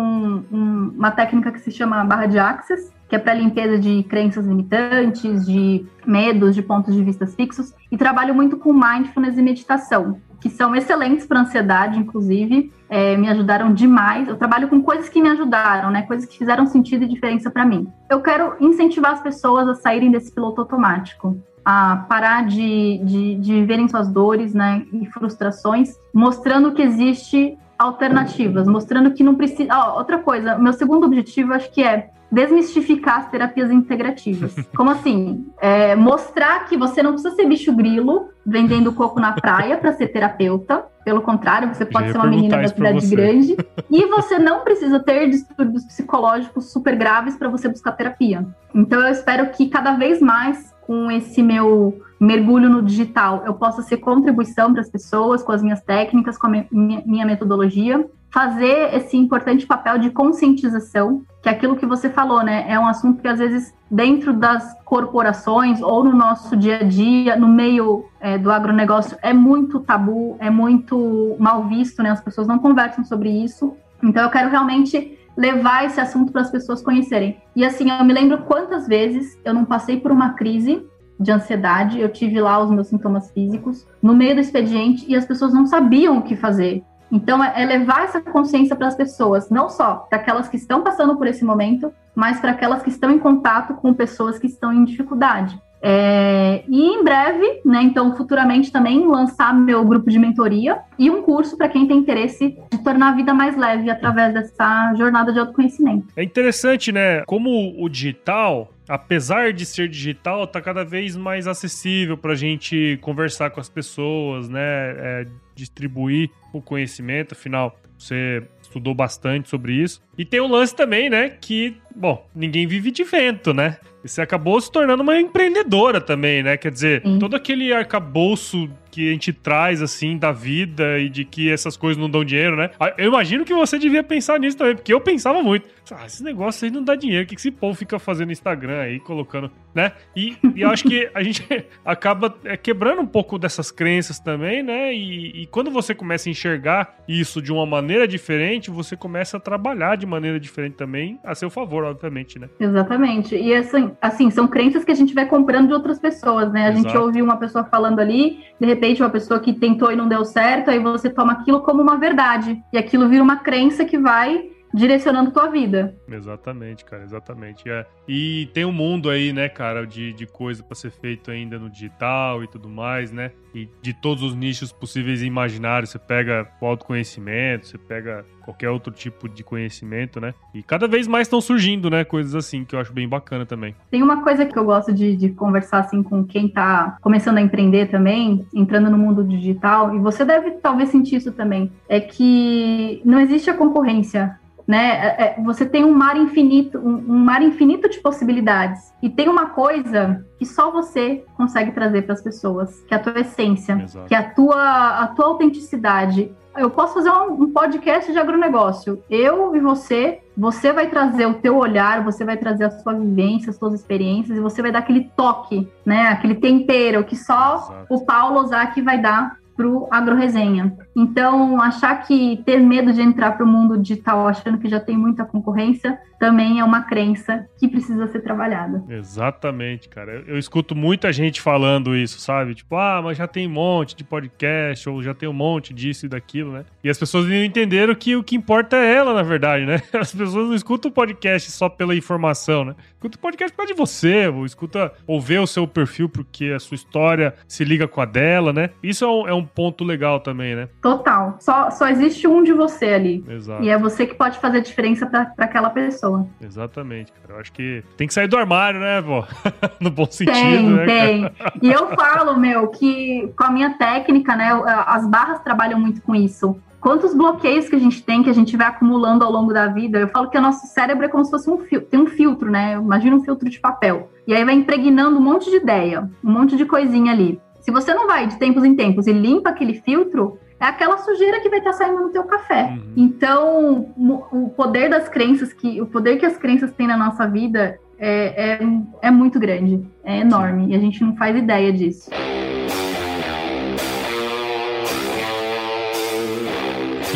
um, uma técnica que se chama barra de access, que é para limpeza de crenças limitantes, de medos, de pontos de vista fixos, e trabalho muito com mindfulness e meditação, que são excelentes para ansiedade, inclusive, é, me ajudaram demais. Eu trabalho com coisas que me ajudaram, né? Coisas que fizeram sentido e diferença para mim. Eu quero incentivar as pessoas a saírem desse piloto automático, a parar de, de, de viverem suas dores, né? E frustrações, mostrando que existe alternativas, mostrando que não precisa. Oh, outra coisa, meu segundo objetivo acho que é desmistificar as terapias integrativas. [LAUGHS] Como assim? É, mostrar que você não precisa ser bicho grilo vendendo coco na praia para ser terapeuta. Pelo contrário, você pode ser uma menina da cidade grande e você não precisa ter distúrbios psicológicos super graves para você buscar terapia. Então eu espero que cada vez mais com esse meu mergulho no digital, eu possa ser contribuição para as pessoas com as minhas técnicas, com a minha, minha metodologia, fazer esse importante papel de conscientização, que é aquilo que você falou, né? É um assunto que às vezes dentro das corporações ou no nosso dia a dia, no meio é, do agronegócio, é muito tabu, é muito mal visto, né? As pessoas não conversam sobre isso. Então eu quero realmente levar esse assunto para as pessoas conhecerem. E assim, eu me lembro quantas vezes eu não passei por uma crise de ansiedade, eu tive lá os meus sintomas físicos no meio do expediente e as pessoas não sabiam o que fazer. Então, é, é levar essa consciência para as pessoas, não só para aquelas que estão passando por esse momento, mas para aquelas que estão em contato com pessoas que estão em dificuldade. É, e em breve, né, então futuramente também lançar meu grupo de mentoria e um curso para quem tem interesse de tornar a vida mais leve através dessa jornada de autoconhecimento. É interessante, né? Como o digital, apesar de ser digital, tá cada vez mais acessível para a gente conversar com as pessoas, né? É, distribuir o conhecimento, afinal, você estudou bastante sobre isso. E tem o lance também, né? Que, bom, ninguém vive de vento, né? E você acabou se tornando uma empreendedora também, né? Quer dizer, Sim. todo aquele arcabouço que a gente traz, assim, da vida e de que essas coisas não dão dinheiro, né? Ah, eu imagino que você devia pensar nisso também, porque eu pensava muito. Ah, esse negócio aí não dá dinheiro. O que esse povo fica fazendo no Instagram aí, colocando, né? E, e eu acho que a gente [LAUGHS] acaba é, quebrando um pouco dessas crenças também, né? E, e quando você começa a enxergar isso de uma maneira diferente, você começa a trabalhar de maneira diferente também, a seu favor, obviamente, né? Exatamente. E assim, assim são crenças que a gente vai comprando de outras pessoas, né? A Exato. gente ouve uma pessoa falando ali, de repente uma pessoa que tentou e não deu certo, aí você toma aquilo como uma verdade. E aquilo vira uma crença que vai direcionando tua vida. Exatamente, cara, exatamente. É. E tem um mundo aí, né, cara, de, de coisa para ser feito ainda no digital e tudo mais, né? E de todos os nichos possíveis e imaginários. Você pega o autoconhecimento, você pega qualquer outro tipo de conhecimento, né? E cada vez mais estão surgindo, né, coisas assim, que eu acho bem bacana também. Tem uma coisa que eu gosto de, de conversar, assim, com quem tá começando a empreender também, entrando no mundo digital, e você deve talvez sentir isso também, é que não existe a concorrência né? É, é, você tem um mar infinito, um, mar infinito de possibilidades. E tem uma coisa que só você consegue trazer para as pessoas, que é a tua essência, Exato. que é a tua, a tua autenticidade. Eu posso fazer um, um podcast de agronegócio. Eu e você, você vai trazer o teu olhar, você vai trazer a sua vivência, as suas experiências, e você vai dar aquele toque, né? Aquele tempero que só Exato. o Paulo Ozaki vai dar para o AgroResenha. Então, achar que ter medo de entrar para o mundo digital achando que já tem muita concorrência também é uma crença que precisa ser trabalhada. Exatamente, cara. Eu, escuto muita gente falando isso, sabe? Tipo, ah, mas já tem um monte de podcast, ou já tem um monte disso e daquilo, né? E as pessoas não entenderam que o que importa é ela, na verdade, né? [LAUGHS] As pessoas não escutam o podcast só pela informação, né? Escuta o podcast por causa de você, ou escuta ou vê o seu perfil porque a sua história se liga com a dela, né? Isso é um, é um ponto legal também, né? Total. Só, só existe um de você ali. Exato. E é você que pode fazer diferença para aquela pessoa. Exatamente, cara. Eu acho que tem que sair do armário, né, pô? [LAUGHS] no bom sentido, tem, né? Tem, E eu falo, meu, que com a minha técnica, né, as barras trabalham muito com isso quantos bloqueios que a gente tem, que a gente vai acumulando ao longo da vida. Eu falo que o nosso cérebro é como se fosse um filtro, tem um filtro, né? Imagina um filtro de papel. E aí vai impregnando um monte de ideia, um monte de coisinha ali. Se você não vai de tempos em tempos e limpa aquele filtro, é aquela sujeira que vai estar saindo no teu café. Uhum. Então, o poder das crenças, que o poder que as crenças têm na nossa vida é, é, é muito grande, é enorme, e a gente não faz ideia disso.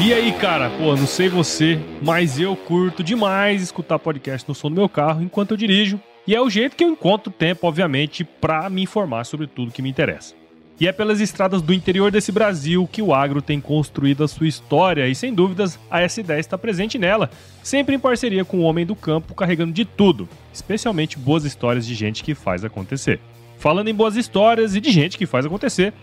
E aí, cara, pô, não sei você, mas eu curto demais escutar podcast no som do meu carro enquanto eu dirijo. E é o jeito que eu encontro tempo, obviamente, para me informar sobre tudo que me interessa. E é pelas estradas do interior desse Brasil que o agro tem construído a sua história e, sem dúvidas, a S10 está presente nela, sempre em parceria com o homem do campo, carregando de tudo, especialmente boas histórias de gente que faz acontecer. Falando em boas histórias e de gente que faz acontecer,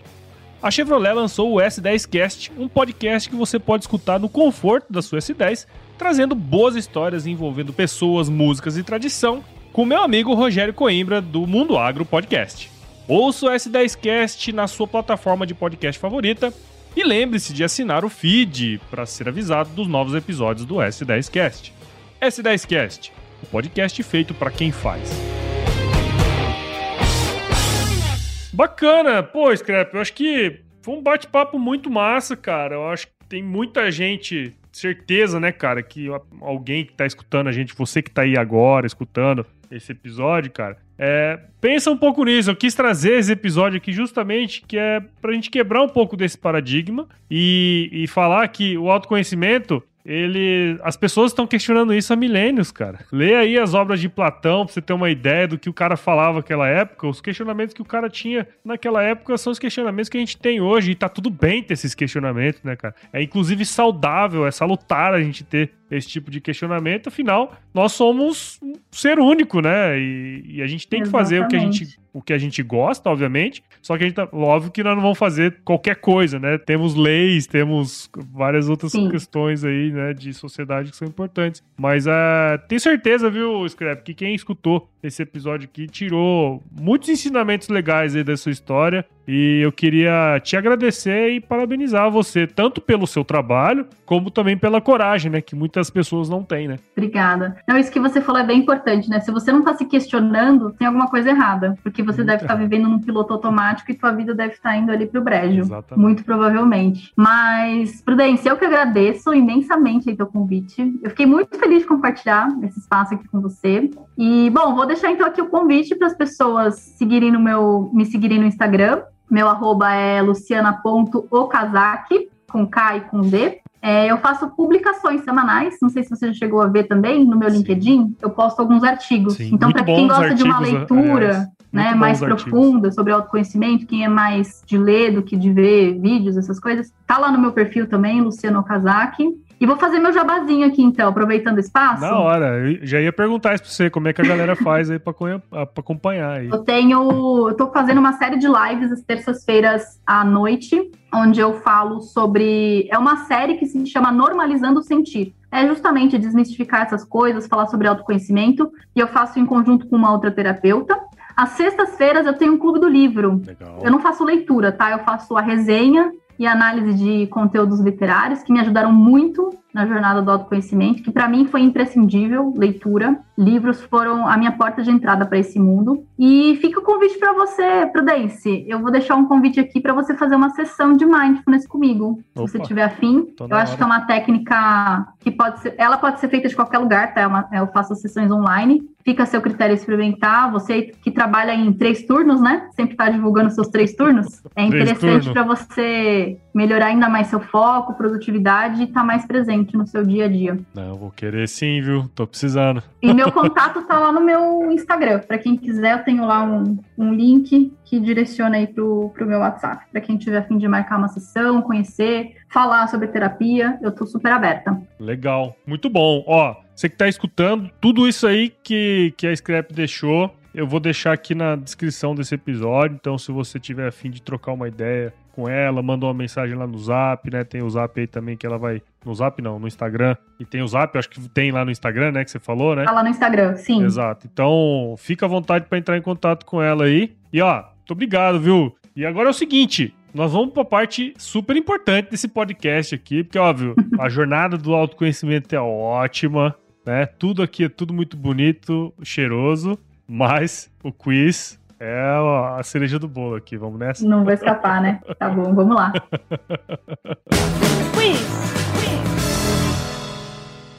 a Chevrolet lançou o S10Cast, um podcast que você pode escutar no conforto da sua S10, trazendo boas histórias envolvendo pessoas, músicas e tradição, com meu amigo Rogério Coimbra, do Mundo Agro Podcast. Ouça o S10Cast na sua plataforma de podcast favorita e lembre-se de assinar o feed para ser avisado dos novos episódios do S10Cast. S10Cast, o podcast feito para quem faz. Bacana, pô, Scrap, eu acho que foi um bate-papo muito massa, cara. Eu acho que tem muita gente, certeza, né, cara, que alguém que tá escutando a gente, você que tá aí agora escutando esse episódio, cara, é, pensa um pouco nisso. Eu quis trazer esse episódio aqui justamente que é pra gente quebrar um pouco desse paradigma e, e falar que o autoconhecimento ele. As pessoas estão questionando isso há milênios, cara. Lê aí as obras de Platão pra você ter uma ideia do que o cara falava naquela época. Os questionamentos que o cara tinha naquela época são os questionamentos que a gente tem hoje. E tá tudo bem ter esses questionamentos, né, cara? É inclusive saudável, é salutar a gente ter esse tipo de questionamento. Afinal, nós somos um ser único, né? E, e a gente tem que fazer o que a gente o que a gente gosta, obviamente. Só que a gente tá, óbvio que nós não vamos fazer qualquer coisa, né? Temos leis, temos várias outras Sim. questões aí, né, de sociedade que são importantes. Mas uh, tenho certeza, viu, Scrap, que quem escutou esse episódio aqui tirou muitos ensinamentos legais aí dessa história. E eu queria te agradecer e parabenizar você, tanto pelo seu trabalho, como também pela coragem, né? Que muitas pessoas não têm, né? Obrigada. Não, isso que você falou é bem importante, né? Se você não tá se questionando, tem alguma coisa errada. Porque você deve estar tá vivendo num piloto automático e tua vida deve estar tá indo ali pro brejo. Exatamente. Muito provavelmente. Mas, Prudência, eu que agradeço imensamente aí teu convite. Eu fiquei muito feliz de compartilhar esse espaço aqui com você. E, bom, vou deixar então aqui o convite para as pessoas seguirem no meu, me seguirem no Instagram. Meu arroba é luciana.okazaki, com K e com Z. É, eu faço publicações semanais, não sei se você já chegou a ver também no meu Sim. LinkedIn, eu posto alguns artigos. Sim. Então, para quem gosta de uma leitura aliás, né, mais profunda sobre autoconhecimento, quem é mais de ler do que de ver vídeos, essas coisas, tá lá no meu perfil também, Luciano Okazaki. E vou fazer meu jabazinho aqui, então, aproveitando o espaço. Na hora, eu já ia perguntar isso pra você, como é que a galera faz aí pra, pra acompanhar aí. Eu tenho. Eu tô fazendo uma série de lives às terças-feiras à noite, onde eu falo sobre. É uma série que se chama Normalizando o Sentir. É justamente desmistificar essas coisas, falar sobre autoconhecimento, e eu faço em conjunto com uma outra terapeuta. Às sextas-feiras eu tenho um clube do livro. Legal. Eu não faço leitura, tá? Eu faço a resenha e análise de conteúdos literários que me ajudaram muito na jornada do autoconhecimento, que para mim foi imprescindível, leitura. Livros foram a minha porta de entrada para esse mundo. E fica o convite para você, Prudence. Eu vou deixar um convite aqui para você fazer uma sessão de mindfulness comigo, Opa, se você tiver afim. Eu acho hora. que é uma técnica que pode ser, ela pode ser feita de qualquer lugar, tá? É uma, eu faço sessões online. Fica a seu critério experimentar. Você que trabalha em três turnos, né? Sempre está divulgando seus três turnos. É interessante para você melhorar ainda mais seu foco, produtividade e estar tá mais presente no seu dia a dia. Não, vou querer sim, viu? Tô precisando. E meu [LAUGHS] contato tá lá no meu Instagram. Para quem quiser, eu tenho lá um, um link que direciona aí pro, pro meu WhatsApp. Para quem tiver a fim de marcar uma sessão, conhecer, falar sobre terapia, eu tô super aberta. Legal, muito bom. Ó, você que está escutando, tudo isso aí que, que a Scrap deixou, eu vou deixar aqui na descrição desse episódio. Então, se você tiver afim de trocar uma ideia com ela, manda uma mensagem lá no Zap, né? Tem o Zap aí também que ela vai. No Zap não, no Instagram. E tem o Zap, acho que tem lá no Instagram, né? Que você falou, né? Tá lá no Instagram, sim. Exato. Então, fica à vontade para entrar em contato com ela aí. E ó, muito obrigado, viu? E agora é o seguinte: nós vamos para a parte super importante desse podcast aqui, porque, óbvio, [LAUGHS] a jornada do autoconhecimento é ótima né? Tudo aqui é tudo muito bonito, cheiroso, mas o quiz é a cereja do bolo aqui. Vamos nessa? Não vai escapar, né? Tá bom, vamos lá. quiz! [LAUGHS]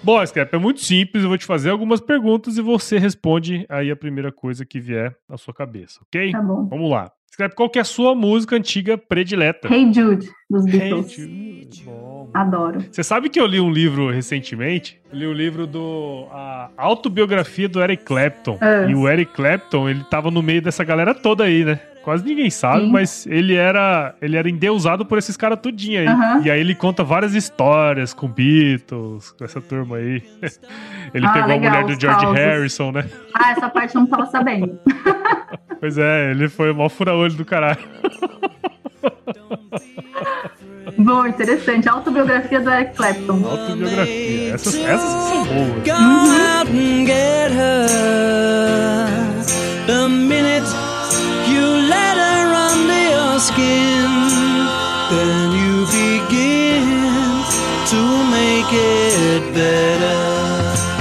Bom, Scrap, é muito simples. Eu vou te fazer algumas perguntas e você responde aí a primeira coisa que vier na sua cabeça, ok? Tá bom. Vamos lá. Scrap, qual que é a sua música antiga predileta? Hey Jude, dos Beatles. Hey Jude, bom. Adoro. Você sabe que eu li um livro recentemente? Eu li o um livro do a autobiografia do Eric Clapton. Ah. E o Eric Clapton, ele tava no meio dessa galera toda aí, né? Quase ninguém sabe, Sim. mas ele era ele era endeusado por esses caras tudinho aí. Uhum. E aí ele conta várias histórias com Beatles, com essa turma aí. [LAUGHS] Ele ah, pegou legal, a mulher do George causos. Harrison, né? Ah, essa parte eu não tava sabendo. [LAUGHS] pois é, ele foi o maior fura-olho do caralho. [LAUGHS] Bom, interessante. Autobiografia do Eric Clapton. Autobiografia. Essas, essas que são boas. Uhum. The minute you let her under your skin, then you begin to make it better.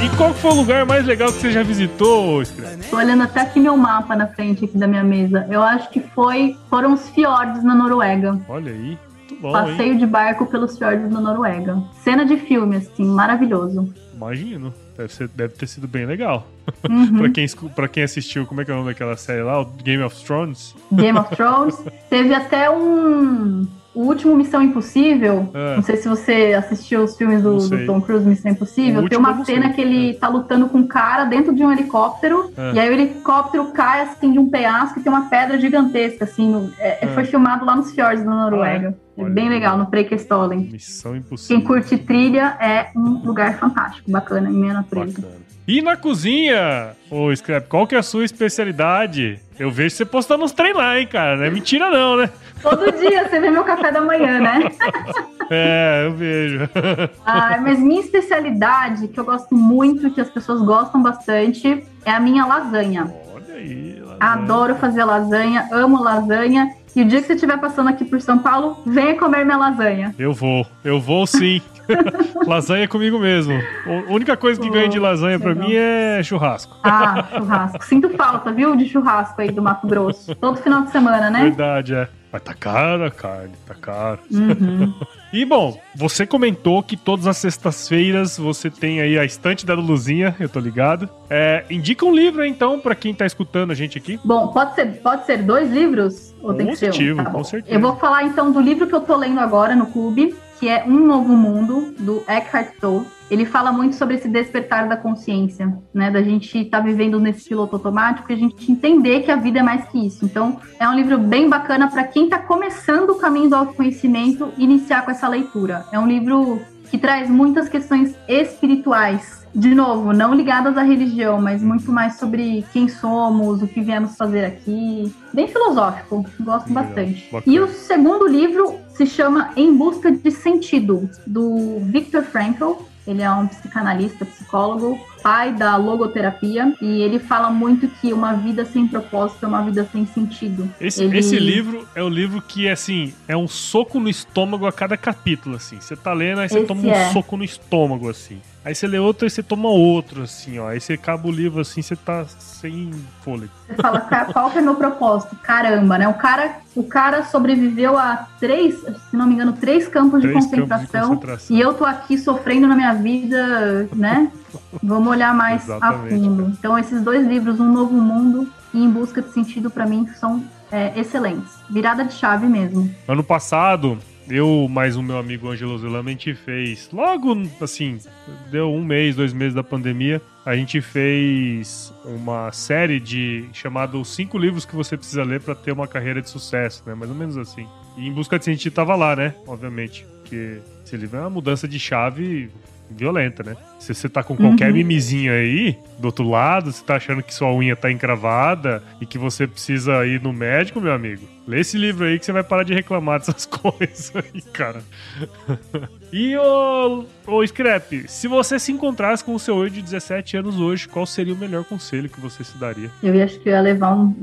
E qual foi o lugar mais legal que você já visitou, Tô olhando até aqui meu mapa na frente aqui da minha mesa. Eu acho que foi foram os fiordes na Noruega. Olha aí. Bom, Passeio hein? de barco pelos fiordes da Noruega. Cena de filme, assim, maravilhoso. Imagino. Deve, ser, deve ter sido bem legal. [LAUGHS] Uhum. pra, quem, pra quem assistiu, como é que é o nome daquela série lá? O Game of Thrones? Game of Thrones. [LAUGHS] Teve até um. O último Missão Impossível. É. Não sei se você assistiu os filmes do, do Tom Cruise Missão Impossível. Tem uma cena que ele é. tá lutando com um cara dentro de um helicóptero. É. E aí o helicóptero cai assim de um penhasco e tem uma pedra gigantesca. Assim, no, é, é. foi filmado lá nos fiordes da Noruega. Ah, é bem legal, no Preikestolen. Missão Impossível. Quem curte trilha é um lugar fantástico, bacana, em meia natureza. Bacana. E na cozinha, ô Scrap, qual que é a sua especialidade? Eu vejo você postando uns trem lá, hein, cara. Não é mentira não, né? Todo dia você vê meu café da manhã, né? [LAUGHS] É, eu vejo. [LAUGHS] Ah, mas minha especialidade, que eu gosto muito, que as pessoas gostam bastante, é a minha lasanha. Olha aí. Lasanha. Adoro fazer lasanha, amo lasanha. E o dia que você estiver passando aqui por São Paulo, venha comer minha lasanha. Eu vou, eu vou sim. [LAUGHS] lasanha é comigo mesmo. A única coisa que oh, ganha de lasanha para mim é churrasco. Ah, churrasco. Sinto falta, viu, de churrasco aí do Mato Grosso. Todo final de semana, né? Verdade, é. Mas tá caro a carne, tá caro. Uhum. e bom, você comentou que todas as sextas-feiras você tem aí a estante da Luluzinha, eu tô ligado. É, indica um livro então para quem tá escutando a gente aqui. Bom, pode ser, pode ser dois livros ou tem que ser um? Tá com certeza. Eu vou falar então do livro que eu tô lendo agora no clube, que é Um Novo Mundo, do Eckhart Tolle. Ele fala muito sobre esse despertar da consciência, né? Da gente estar tá vivendo nesse piloto automático e a gente entender que a vida é mais que isso. Então, é um livro bem bacana para quem está começando o caminho do autoconhecimento iniciar com essa leitura. É um livro que traz muitas questões espirituais. De novo, não ligadas à religião, mas muito mais sobre quem somos, o que viemos fazer aqui. Bem filosófico, gosto Legal, bastante. Bacana. E o segundo livro se chama Em Busca de Sentido, do Viktor Frankl. Ele é um psicanalista, psicólogo, pai da logoterapia, e ele fala muito que uma vida sem propósito é uma vida sem sentido. Esse, ele... esse livro é o livro que, assim, é um soco no estômago a cada capítulo, assim. Você tá lendo, aí você esse toma um é. soco no estômago, assim. Aí você lê outro e você toma outro, assim, ó. Aí você acaba o livro assim, você tá sem fôlego. Você fala, qual que é o meu propósito? Caramba, né? O cara, o cara sobreviveu a três, se não me engano, três campos, três de, concentração, campos de concentração. E eu tô aqui sofrendo na minha vida, né? Vamos olhar mais a fundo. Então, esses dois livros, Um Novo Mundo e Em Busca de Sentido, para mim, são é, excelentes. Virada de chave mesmo. Ano passado, eu mais o meu amigo Angelo Zulama, a gente fez, logo assim, deu um mês, dois meses da pandemia, a gente fez uma série de chamado Cinco Livros que você precisa ler para ter uma carreira de sucesso, né? Mais ou menos assim. E em busca de sentido tava lá, né? Obviamente. Porque esse livro é uma mudança de chave violenta, né? Se você tá com qualquer uhum. mimizinho aí, do outro lado, você tá achando que sua unha tá encravada e que você precisa ir no médico, meu amigo, lê esse livro aí que você vai parar de reclamar dessas [LAUGHS] coisas aí, cara. e o, o Scrap, se você se encontrasse com o seu eu de 17 anos hoje, qual seria o melhor conselho que você se daria? Eu acho que ia levar um.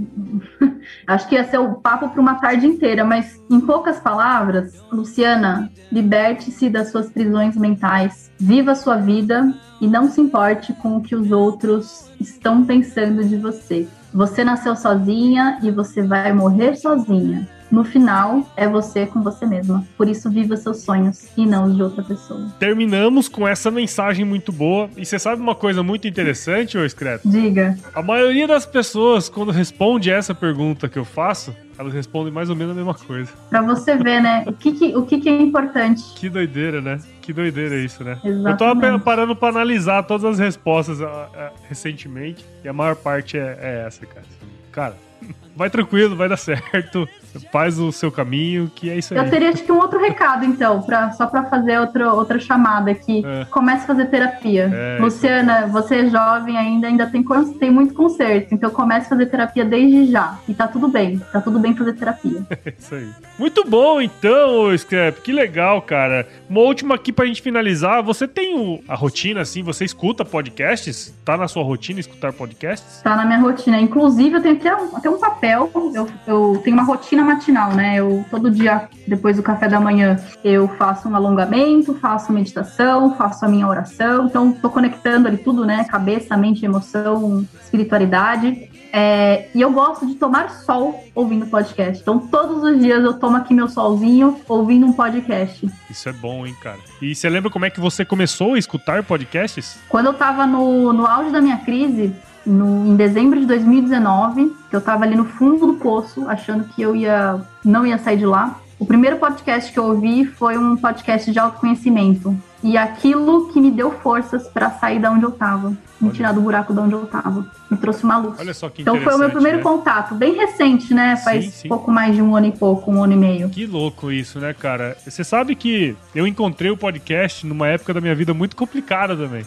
[LAUGHS] acho que ia ser o papo para uma tarde inteira, mas em poucas palavras, Luciana, liberte-se das suas prisões mentais, viva a sua vida e não se importe com o que os outros estão pensando de você. Você nasceu sozinha e você vai morrer sozinha. No final, é você com você mesma. Por isso, viva seus sonhos e não os de outra pessoa. Terminamos com essa mensagem muito boa. E você sabe uma coisa muito interessante, ô Scrap? Diga. A maioria das pessoas, quando responde essa pergunta que eu faço, elas respondem mais ou menos a mesma coisa. Pra você ver, né? O que, que o que, que, é importante. Que doideira, né? Que doideira isso, né? Exatamente. Eu tava parando pra analisar todas as respostas uh, uh, recentemente e a maior parte é, é essa, cara. Cara, [LAUGHS] vai tranquilo, vai dar certo faz o seu caminho, que é isso aí. Eu teria acho que um outro recado, então, pra, só para fazer outro, outra chamada aqui. É. Comece a fazer terapia. É, Luciana, então. você é jovem ainda, ainda tem, tem muito conserto, então comece a fazer terapia desde já. E tá tudo bem, tá tudo bem fazer terapia. [LAUGHS] É isso aí. Muito bom, então, Scrap, que legal, cara. Uma última aqui pra gente finalizar. Você tem o, a rotina, assim, você escuta podcasts? Tá na sua rotina escutar podcasts? Tá na minha rotina. Inclusive, eu tenho até um, até um papel, eu, eu tenho uma rotina matinal, né? Eu todo dia, depois do café da manhã, eu faço um alongamento, faço meditação, faço a minha oração. Então, tô conectando ali tudo, né? Cabeça, mente, emoção, espiritualidade. É, e eu gosto de tomar sol ouvindo podcast. Então, todos os dias eu tomo aqui meu solzinho ouvindo um podcast. Isso é bom, hein, cara? E você lembra como é que você começou a escutar podcasts? Quando eu tava no, no auge da minha crise, no, em dezembro de 2019, que eu estava ali no fundo do poço, achando que eu ia não ia sair de lá. O primeiro podcast que eu ouvi foi um podcast de autoconhecimento. E aquilo que me deu forças para sair da onde eu estava, me tirar do buraco de onde eu estava. Me trouxe uma luz. Olha só que Então foi o meu primeiro né? contato, bem recente, né? Faz sim, sim. pouco mais de um ano e pouco, um ano e meio. Que louco isso, né, cara? Você sabe que eu encontrei o podcast numa época da minha vida muito complicada também.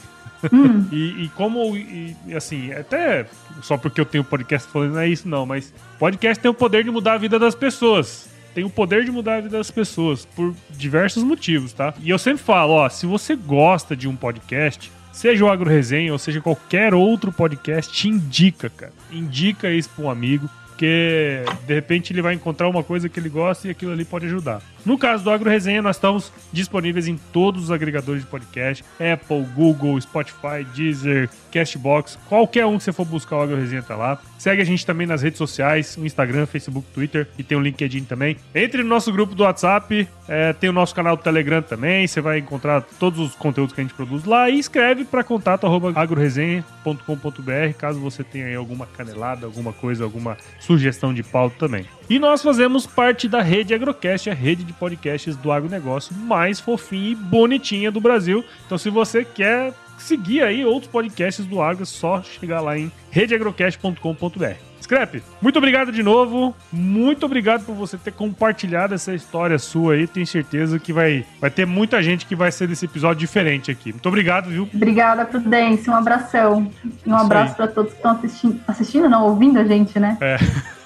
Hum. [LAUGHS] e, e, como, e, assim, até só porque eu tenho podcast falando, não é isso não, mas podcast tem o poder de mudar a vida das pessoas. Tem o poder de mudar a vida das pessoas por diversos motivos, tá? E eu sempre falo, ó, se você gosta de um podcast, seja o Agro Resenha ou seja qualquer outro podcast, te indica, cara. Indica isso pra um amigo, porque de repente ele vai encontrar uma coisa que ele gosta e aquilo ali pode ajudar. No caso do Agro Resenha, nós estamos disponíveis em todos os agregadores de podcast: Apple, Google, Spotify, Deezer, Castbox, qualquer um que você for buscar o Agro Resenha tá lá. Segue a gente também nas redes sociais: Instagram, Facebook, Twitter e tem o LinkedIn também. Entre no nosso grupo do WhatsApp, é, tem o nosso canal do Telegram também. Você vai encontrar todos os conteúdos que a gente produz lá e escreve para contato agroresenha.com.br caso você tenha aí alguma canelada, alguma coisa, alguma sugestão de pauta também. E nós fazemos parte da rede Agrocast, a rede de podcasts do agronegócio mais fofinha e bonitinha do Brasil. Então, se você quer seguir aí outros podcasts do agro, é só chegar lá em redeagrocast.com.br. Scrap, muito obrigado de novo. Muito obrigado por você ter compartilhado essa história sua aí. Tenho certeza que vai, vai ter muita gente que vai ser desse episódio diferente aqui. Muito obrigado, viu? Obrigada, Prudência. Um abração. E um abraço para todos que estão assistindo. Assistindo, não, ouvindo a gente, né? É.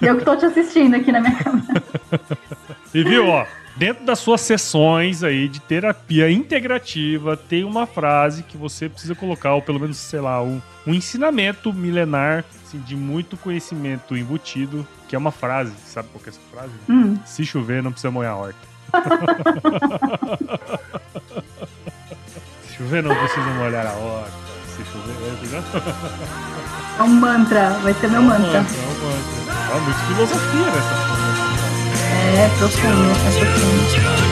Eu que estou te assistindo aqui na minha [LAUGHS] câmera. e viu, ó dentro das suas sessões aí de terapia integrativa, tem uma frase que você precisa colocar, ou pelo menos, sei lá, um, um ensinamento milenar assim, de muito conhecimento embutido, que é uma frase. Sabe qual que é essa frase? Hum. Se chover, não precisa molhar a horta. [LAUGHS] Se chover, não preciso molhar a horta. Se chover, é um mantra, vai ser meu é um mantra. mantra. É um mantra. Há muita filosofia nessa porra. É, profundo, é profundo.